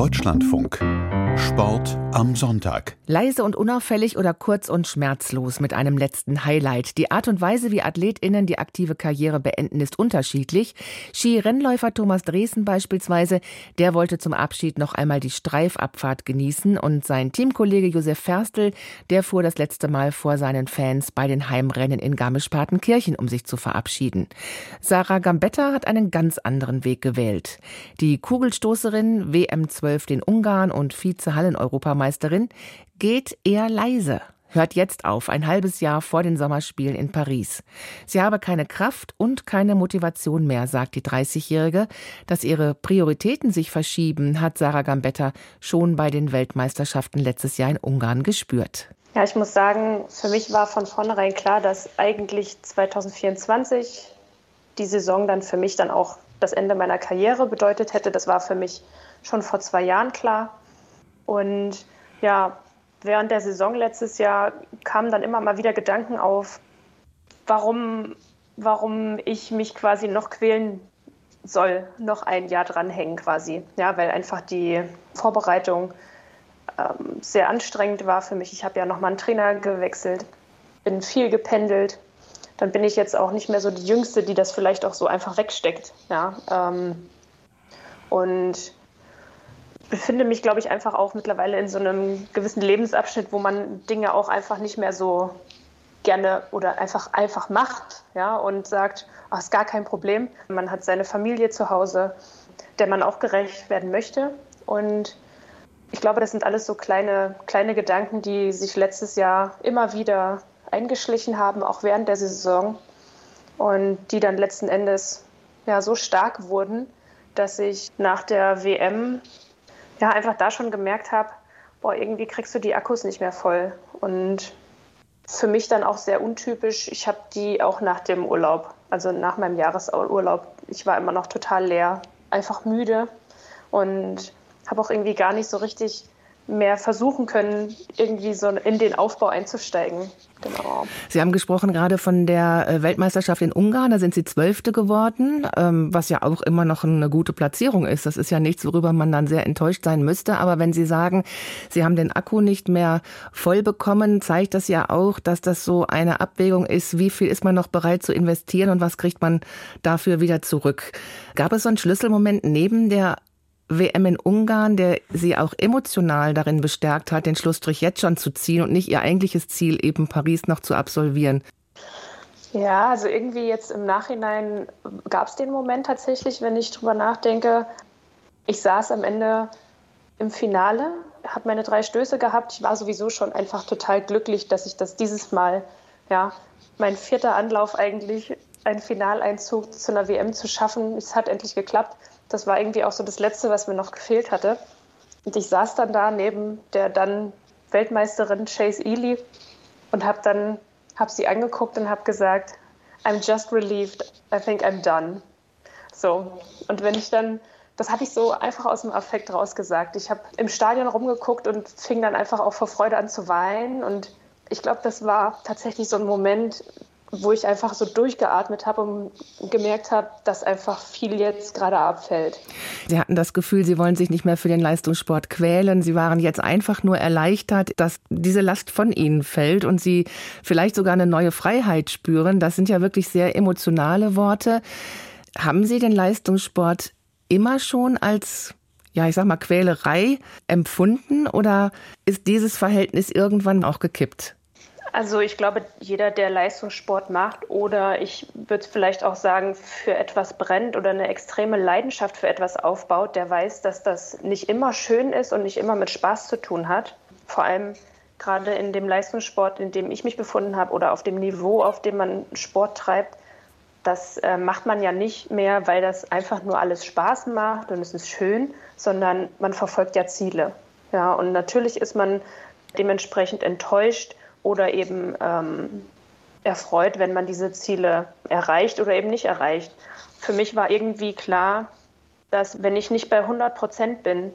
Deutschlandfunk. Sport am Sonntag. Leise und unauffällig oder kurz und schmerzlos mit einem letzten Highlight. Die Art und Weise, wie AthletInnen die aktive Karriere beenden, ist unterschiedlich. Skirennläufer Thomas Dresen beispielsweise, der wollte zum Abschied noch einmal die Streifabfahrt genießen und sein Teamkollege Josef Ferstel, der fuhr das letzte Mal vor seinen Fans bei den Heimrennen in Garmisch-Partenkirchen, um sich zu verabschieden. Sarah Gambetta hat einen ganz anderen Weg gewählt. Die Kugelstoßerin, WM12 in Ungarn und Vize-Hallen-Europameisterin, geht eher leise. Hört jetzt auf, ein halbes Jahr vor den Sommerspielen in Paris. Sie habe keine Kraft und keine Motivation mehr, sagt die 30-Jährige. Dass ihre Prioritäten sich verschieben, hat Sarah Gambetta schon bei den Weltmeisterschaften letztes Jahr in Ungarn gespürt. Ja, ich muss sagen, für mich war von vornherein klar, dass eigentlich 2024 die Saison dann für mich dann auch das Ende meiner Karriere bedeutet hätte. Das war für mich schon vor zwei Jahren klar. Und ja, während der Saison letztes Jahr kamen dann immer mal wieder Gedanken auf, warum, warum ich mich quasi noch quälen soll, noch ein Jahr dranhängen quasi. Ja, weil einfach die Vorbereitung ähm, sehr anstrengend war für mich. Ich habe ja nochmal einen Trainer gewechselt, bin viel gependelt. Dann bin ich jetzt auch nicht mehr so die Jüngste, die das vielleicht auch so einfach wegsteckt. Ja, ähm, und befinde mich, glaube ich, einfach auch mittlerweile in so einem gewissen Lebensabschnitt, wo man Dinge auch einfach nicht mehr so gerne oder einfach einfach macht, ja, und sagt, ach, ist gar kein Problem. Man hat seine Familie zu Hause, der man auch gerecht werden möchte. Und ich glaube, das sind alles so kleine, kleine Gedanken, die sich letztes Jahr immer wieder eingeschlichen haben, auch während der Saison. Und die dann letzten Endes ja so stark wurden, dass ich nach der WM ja einfach da schon gemerkt habe, boah, irgendwie kriegst du die Akkus nicht mehr voll. Und für mich dann auch sehr untypisch, ich habe die auch nach dem Urlaub, also nach meinem Jahresurlaub, ich war immer noch total leer, einfach müde und habe auch irgendwie gar nicht so richtig mehr versuchen können, irgendwie so in den Aufbau einzusteigen. Genau. Sie haben gesprochen gerade von der äh, Weltmeisterschaft in Ungarn. Da sind Sie Zwölfte geworden, ähm, was ja auch immer noch eine gute Platzierung ist. Das ist ja nichts, worüber man dann sehr enttäuscht sein müsste. Aber wenn Sie sagen, Sie haben den Akku nicht mehr voll bekommen, zeigt das ja auch, dass das so eine Abwägung ist, wie viel ist man noch bereit zu investieren und was kriegt man dafür wieder zurück. Gab es so einen Schlüsselmoment neben der WM in Ungarn, der sie auch emotional darin bestärkt hat, den Schlussstrich jetzt schon zu ziehen und nicht ihr eigentliches Ziel, eben Paris noch zu absolvieren? Ja, also irgendwie jetzt im Nachhinein gab es den Moment tatsächlich, wenn ich drüber nachdenke. Ich saß am Ende im Finale, habe meine drei Stöße gehabt. Ich war sowieso schon einfach total glücklich, dass ich das dieses Mal, ja, mein vierter Anlauf eigentlich, einen Finaleinzug zu einer WM zu schaffen. Es hat endlich geklappt. Das war irgendwie auch so das Letzte, was mir noch gefehlt hatte. Und ich saß dann da neben der dann Weltmeisterin Chase Ely und habe dann hab sie angeguckt und habe gesagt, I'm just relieved. I think I'm done. So. Und wenn ich dann, das hatte ich so einfach aus dem Affekt rausgesagt. Ich habe im Stadion rumgeguckt und fing dann einfach auch vor Freude an zu weinen. Und ich glaube, das war tatsächlich so ein Moment, wo ich einfach so durchgeatmet habe und gemerkt habe, dass einfach viel jetzt gerade abfällt. Sie hatten das Gefühl, Sie wollen sich nicht mehr für den Leistungssport quälen. Sie waren jetzt einfach nur erleichtert, dass diese Last von Ihnen fällt und Sie vielleicht sogar eine neue Freiheit spüren. Das sind ja wirklich sehr emotionale Worte. Haben Sie den Leistungssport immer schon als ja, ich sag mal, Quälerei empfunden oder ist dieses Verhältnis irgendwann auch gekippt? Also ich glaube, jeder, der Leistungssport macht oder ich würde vielleicht auch sagen, für etwas brennt oder eine extreme Leidenschaft für etwas aufbaut, der weiß, dass das nicht immer schön ist und nicht immer mit Spaß zu tun hat. Vor allem gerade in dem Leistungssport, in dem ich mich befunden habe oder auf dem Niveau, auf dem man Sport treibt, das äh, macht man ja nicht mehr, weil das einfach nur alles Spaß macht und es ist schön, sondern man verfolgt ja Ziele. Ja, und natürlich ist man dementsprechend enttäuscht, oder eben ähm, erfreut, wenn man diese Ziele erreicht oder eben nicht erreicht. Für mich war irgendwie klar, dass wenn ich nicht bei 100 Prozent bin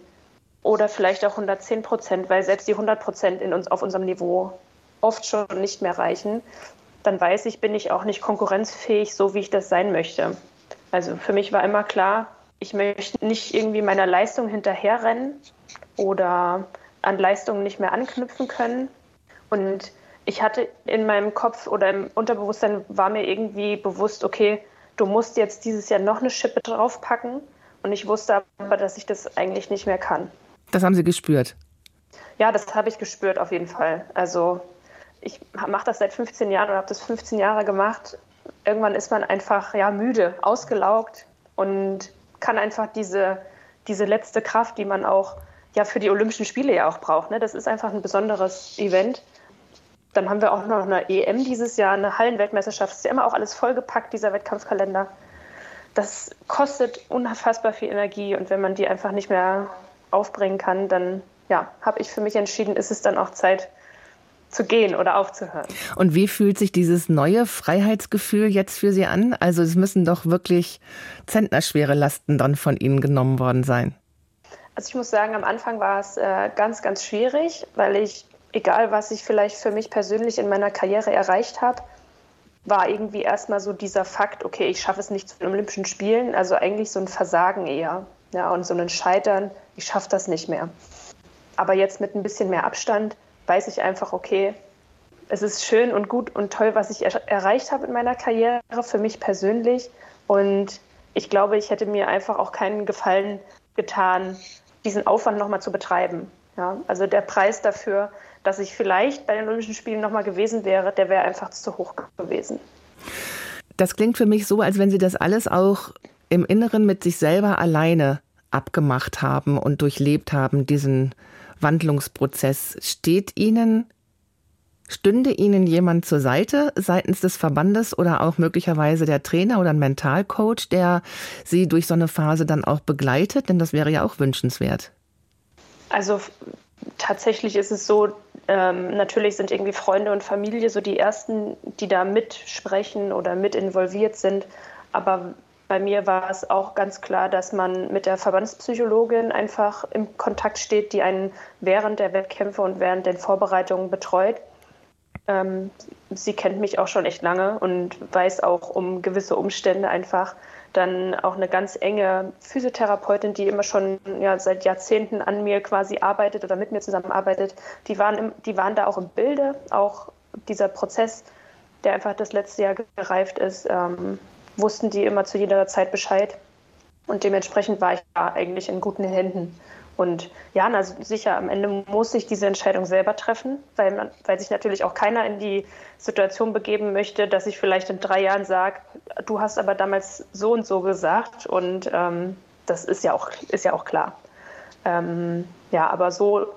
oder vielleicht auch 110 Prozent, weil selbst die 100 Prozent in uns auf unserem Niveau oft schon nicht mehr reichen, dann weiß ich, bin ich auch nicht konkurrenzfähig, so wie ich das sein möchte. Also für mich war immer klar, ich möchte nicht irgendwie meiner Leistung hinterherrennen oder an Leistungen nicht mehr anknüpfen können. Und ich hatte in meinem Kopf oder im Unterbewusstsein war mir irgendwie bewusst, okay, du musst jetzt dieses Jahr noch eine Schippe draufpacken. Und ich wusste aber, dass ich das eigentlich nicht mehr kann. Das haben Sie gespürt? Ja, das habe ich gespürt auf jeden Fall. Also ich mache das seit 15 Jahren und habe das 15 Jahre gemacht. Irgendwann ist man einfach ja müde, ausgelaugt und kann einfach diese, diese letzte Kraft, die man auch ja für die Olympischen Spiele ja auch braucht. Ne? Das ist einfach ein besonderes Event. Dann haben wir auch noch eine EM dieses Jahr, eine Hallenweltmeisterschaft. Es ist ja immer auch alles vollgepackt, dieser Wettkampfkalender. Das kostet unfassbar viel Energie und wenn man die einfach nicht mehr aufbringen kann, dann ja, habe ich für mich entschieden, ist es dann auch Zeit zu gehen oder aufzuhören. Und wie fühlt sich dieses neue Freiheitsgefühl jetzt für Sie an? Also es müssen doch wirklich zentnerschwere Lasten dann von Ihnen genommen worden sein. Also ich muss sagen, am Anfang war es äh, ganz, ganz schwierig, weil ich egal was ich vielleicht für mich persönlich in meiner Karriere erreicht habe, war irgendwie erstmal so dieser Fakt, okay, ich schaffe es nicht zu den Olympischen Spielen, also eigentlich so ein Versagen eher. Ja, und so ein Scheitern, ich schaffe das nicht mehr. Aber jetzt mit ein bisschen mehr Abstand weiß ich einfach, okay, es ist schön und gut und toll, was ich er erreicht habe in meiner Karriere, für mich persönlich. Und ich glaube, ich hätte mir einfach auch keinen Gefallen getan, diesen Aufwand nochmal zu betreiben. Ja, also der Preis dafür, dass ich vielleicht bei den Olympischen Spielen nochmal gewesen wäre, der wäre einfach zu hoch gewesen. Das klingt für mich so, als wenn Sie das alles auch im Inneren mit sich selber alleine abgemacht haben und durchlebt haben, diesen Wandlungsprozess. Steht Ihnen, stünde Ihnen jemand zur Seite seitens des Verbandes oder auch möglicherweise der Trainer oder ein Mentalcoach, der Sie durch so eine Phase dann auch begleitet? Denn das wäre ja auch wünschenswert. Also tatsächlich ist es so, ähm, natürlich sind irgendwie Freunde und Familie so die ersten, die da mitsprechen oder mit involviert sind. Aber bei mir war es auch ganz klar, dass man mit der Verbandspsychologin einfach im Kontakt steht, die einen während der Wettkämpfe und während den Vorbereitungen betreut. Ähm, sie kennt mich auch schon echt lange und weiß auch um gewisse Umstände einfach, dann auch eine ganz enge Physiotherapeutin, die immer schon ja, seit Jahrzehnten an mir quasi arbeitet oder mit mir zusammenarbeitet. Die waren, im, die waren da auch im Bilde, auch dieser Prozess, der einfach das letzte Jahr gereift ist, ähm, wussten die immer zu jeder Zeit Bescheid. Und dementsprechend war ich da eigentlich in guten Händen. Und ja, also sicher, am Ende muss ich diese Entscheidung selber treffen, weil, man, weil sich natürlich auch keiner in die Situation begeben möchte, dass ich vielleicht in drei Jahren sage, du hast aber damals so und so gesagt. Und ähm, das ist ja auch, ist ja auch klar. Ähm, ja, aber so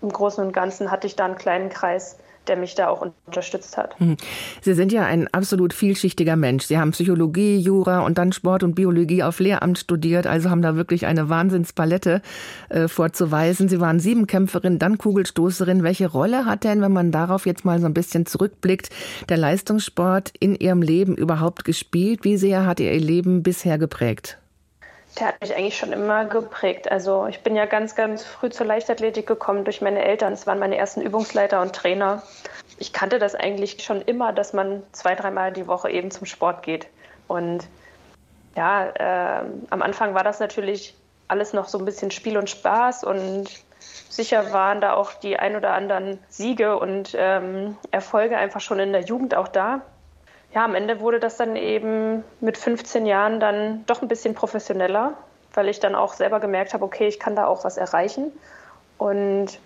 im Großen und Ganzen hatte ich da einen kleinen Kreis, der mich da auch unterstützt hat. Hm. Sie sind ja ein absolut vielschichtiger Mensch. Sie haben Psychologie, Jura und dann Sport und Biologie auf Lehramt studiert, also haben da wirklich eine Wahnsinnspalette äh, vorzuweisen. Sie waren Siebenkämpferin, dann Kugelstoßerin. Welche Rolle hat denn, wenn man darauf jetzt mal so ein bisschen zurückblickt, der Leistungssport in Ihrem Leben überhaupt gespielt? Wie sehr hat Ihr Leben bisher geprägt? Der hat mich eigentlich schon immer geprägt. Also ich bin ja ganz, ganz früh zur Leichtathletik gekommen durch meine Eltern. Es waren meine ersten Übungsleiter und Trainer. Ich kannte das eigentlich schon immer, dass man zwei, dreimal die Woche eben zum Sport geht. Und ja, äh, am Anfang war das natürlich alles noch so ein bisschen Spiel und Spaß und sicher waren da auch die ein oder anderen Siege und ähm, Erfolge einfach schon in der Jugend auch da ja, am Ende wurde das dann eben mit 15 Jahren dann doch ein bisschen professioneller, weil ich dann auch selber gemerkt habe, okay, ich kann da auch was erreichen. Und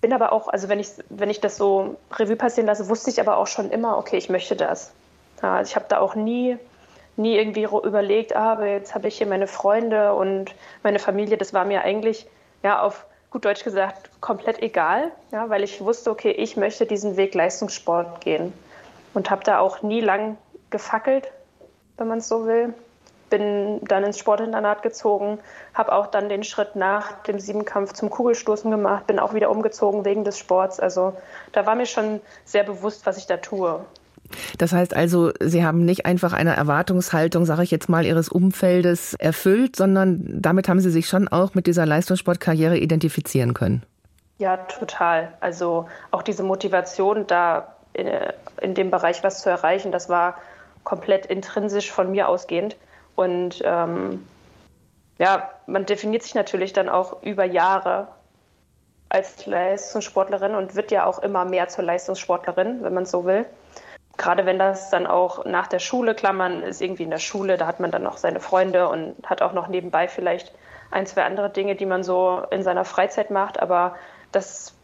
bin aber auch, also wenn ich, wenn ich das so Revue passieren lasse, wusste ich aber auch schon immer, okay, ich möchte das. Ja, also ich habe da auch nie, nie irgendwie überlegt, ah, aber jetzt habe ich hier meine Freunde und meine Familie. Das war mir eigentlich, ja, auf gut Deutsch gesagt, komplett egal, ja, weil ich wusste, okay, ich möchte diesen Weg Leistungssport gehen und habe da auch nie lang gefackelt, wenn man es so will. Bin dann ins Sportinternat gezogen, habe auch dann den Schritt nach dem Siebenkampf zum Kugelstoßen gemacht, bin auch wieder umgezogen wegen des Sports. Also da war mir schon sehr bewusst, was ich da tue. Das heißt also, Sie haben nicht einfach eine Erwartungshaltung, sage ich jetzt mal, Ihres Umfeldes erfüllt, sondern damit haben Sie sich schon auch mit dieser Leistungssportkarriere identifizieren können. Ja, total. Also auch diese Motivation, da in, in dem Bereich was zu erreichen. Das war komplett intrinsisch von mir ausgehend. Und ähm, ja, man definiert sich natürlich dann auch über Jahre als Leistungssportlerin und wird ja auch immer mehr zur Leistungssportlerin, wenn man so will. Gerade wenn das dann auch nach der Schule, klar, man ist irgendwie in der Schule, da hat man dann noch seine Freunde und hat auch noch nebenbei vielleicht ein, zwei andere Dinge, die man so in seiner Freizeit macht, aber das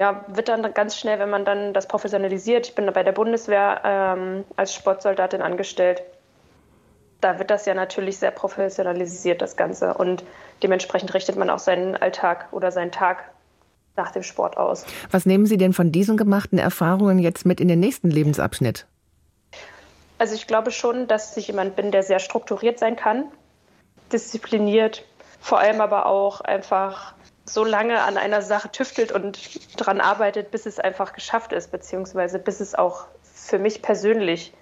ja, wird dann ganz schnell, wenn man dann das professionalisiert. Ich bin bei der Bundeswehr ähm, als Sportsoldatin angestellt da wird das ja natürlich sehr professionalisiert, das Ganze. Und dementsprechend richtet man auch seinen Alltag oder seinen Tag nach dem Sport aus. Was nehmen Sie denn von diesen gemachten Erfahrungen jetzt mit in den nächsten Lebensabschnitt? Also ich glaube schon, dass ich jemand bin, der sehr strukturiert sein kann, diszipliniert, vor allem aber auch einfach so lange an einer Sache tüftelt und daran arbeitet, bis es einfach geschafft ist, beziehungsweise bis es auch für mich persönlich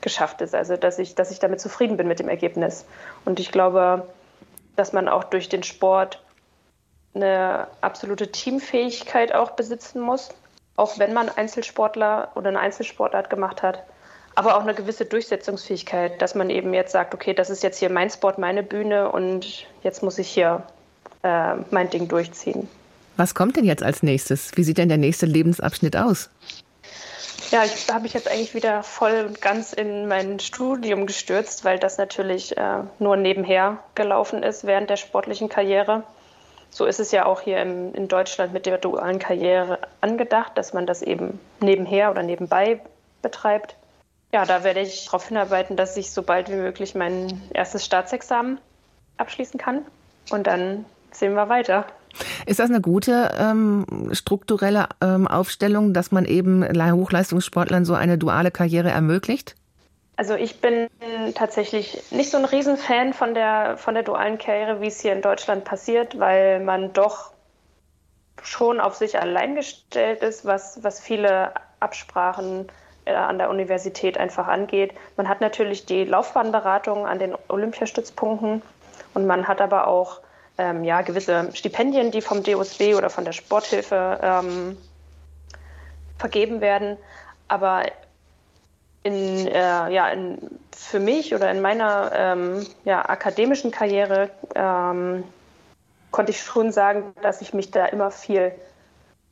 geschafft ist. Also dass ich, dass ich damit zufrieden bin mit dem Ergebnis. Und ich glaube, dass man auch durch den Sport eine absolute Teamfähigkeit auch besitzen muss, auch wenn man Einzelsportler oder eine Einzelsportart gemacht hat, aber auch eine gewisse Durchsetzungsfähigkeit, dass man eben jetzt sagt, okay, das ist jetzt hier mein Sport, meine Bühne und jetzt muss ich hier äh, mein Ding durchziehen. Was kommt denn jetzt als nächstes? Wie sieht denn der nächste Lebensabschnitt aus? Ja, ich, da habe ich jetzt eigentlich wieder voll und ganz in mein Studium gestürzt, weil das natürlich äh, nur nebenher gelaufen ist während der sportlichen Karriere. So ist es ja auch hier im, in Deutschland mit der dualen Karriere angedacht, dass man das eben nebenher oder nebenbei betreibt. Ja, da werde ich darauf hinarbeiten, dass ich so bald wie möglich mein erstes Staatsexamen abschließen kann. Und dann sehen wir weiter. Ist das eine gute ähm, strukturelle ähm, Aufstellung, dass man eben Hochleistungssportlern so eine duale Karriere ermöglicht? Also ich bin tatsächlich nicht so ein Riesenfan von der, von der dualen Karriere, wie es hier in Deutschland passiert, weil man doch schon auf sich allein gestellt ist, was, was viele Absprachen äh, an der Universität einfach angeht. Man hat natürlich die Laufbahnberatung an den Olympiastützpunkten und man hat aber auch ähm, ja, gewisse Stipendien, die vom DOSB oder von der Sporthilfe ähm, vergeben werden. Aber in, äh, ja, in, für mich oder in meiner ähm, ja, akademischen Karriere ähm, konnte ich schon sagen, dass ich mich da immer viel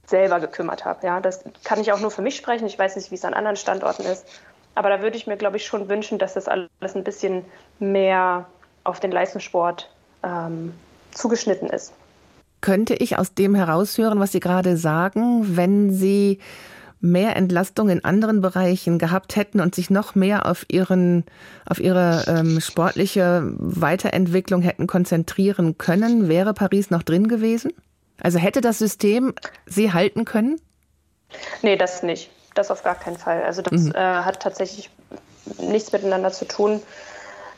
selber gekümmert habe. Ja, das kann ich auch nur für mich sprechen. Ich weiß nicht, wie es an anderen Standorten ist. Aber da würde ich mir, glaube ich, schon wünschen, dass das alles ein bisschen mehr auf den Leistungssport ähm, zugeschnitten ist. Könnte ich aus dem heraushören, was Sie gerade sagen, wenn Sie mehr Entlastung in anderen Bereichen gehabt hätten und sich noch mehr auf ihren auf ihre ähm, sportliche Weiterentwicklung hätten konzentrieren können, wäre Paris noch drin gewesen? Also hätte das System sie halten können? Nee, das nicht. Das auf gar keinen Fall. Also das mhm. äh, hat tatsächlich nichts miteinander zu tun.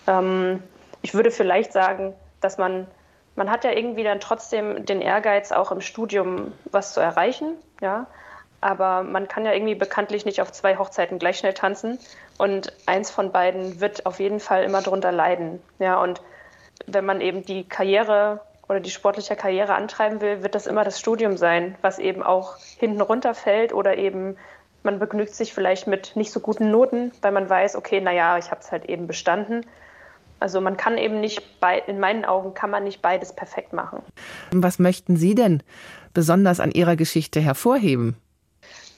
Ähm, ich würde vielleicht sagen, dass man man hat ja irgendwie dann trotzdem den Ehrgeiz, auch im Studium was zu erreichen, ja. Aber man kann ja irgendwie bekanntlich nicht auf zwei Hochzeiten gleich schnell tanzen. Und eins von beiden wird auf jeden Fall immer darunter leiden. Ja, und wenn man eben die Karriere oder die sportliche Karriere antreiben will, wird das immer das Studium sein, was eben auch hinten runterfällt oder eben man begnügt sich vielleicht mit nicht so guten Noten, weil man weiß, okay, naja, ich habe es halt eben bestanden. Also man kann eben nicht, bei, in meinen Augen kann man nicht beides perfekt machen. Was möchten Sie denn besonders an Ihrer Geschichte hervorheben?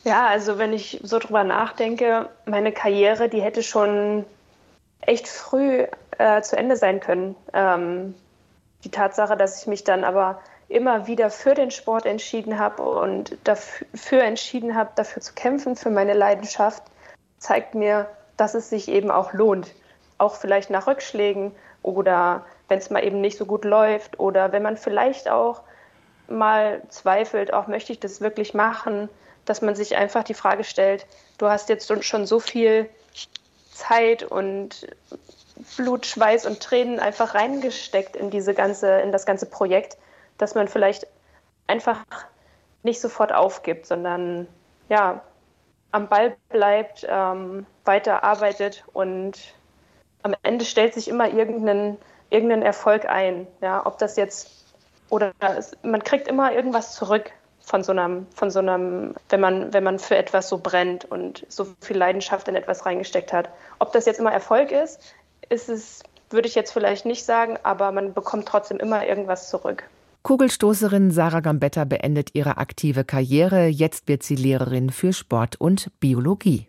Ja, also wenn ich so drüber nachdenke, meine Karriere, die hätte schon echt früh äh, zu Ende sein können. Ähm, die Tatsache, dass ich mich dann aber immer wieder für den Sport entschieden habe und dafür entschieden habe, dafür zu kämpfen, für meine Leidenschaft, zeigt mir, dass es sich eben auch lohnt auch vielleicht nach Rückschlägen oder wenn es mal eben nicht so gut läuft oder wenn man vielleicht auch mal zweifelt, auch möchte ich das wirklich machen, dass man sich einfach die Frage stellt, du hast jetzt schon so viel Zeit und Blut, Schweiß und Tränen einfach reingesteckt in diese ganze, in das ganze Projekt, dass man vielleicht einfach nicht sofort aufgibt, sondern ja, am Ball bleibt, ähm, weiter arbeitet und am Ende stellt sich immer irgendein, irgendein Erfolg ein. Ja, ob das jetzt oder man kriegt immer irgendwas zurück von so einem, von so einem, wenn man, wenn man für etwas so brennt und so viel Leidenschaft in etwas reingesteckt hat. Ob das jetzt immer Erfolg ist, ist es würde ich jetzt vielleicht nicht sagen, aber man bekommt trotzdem immer irgendwas zurück. Kugelstoßerin Sarah Gambetta beendet ihre aktive Karriere. Jetzt wird sie Lehrerin für Sport und Biologie.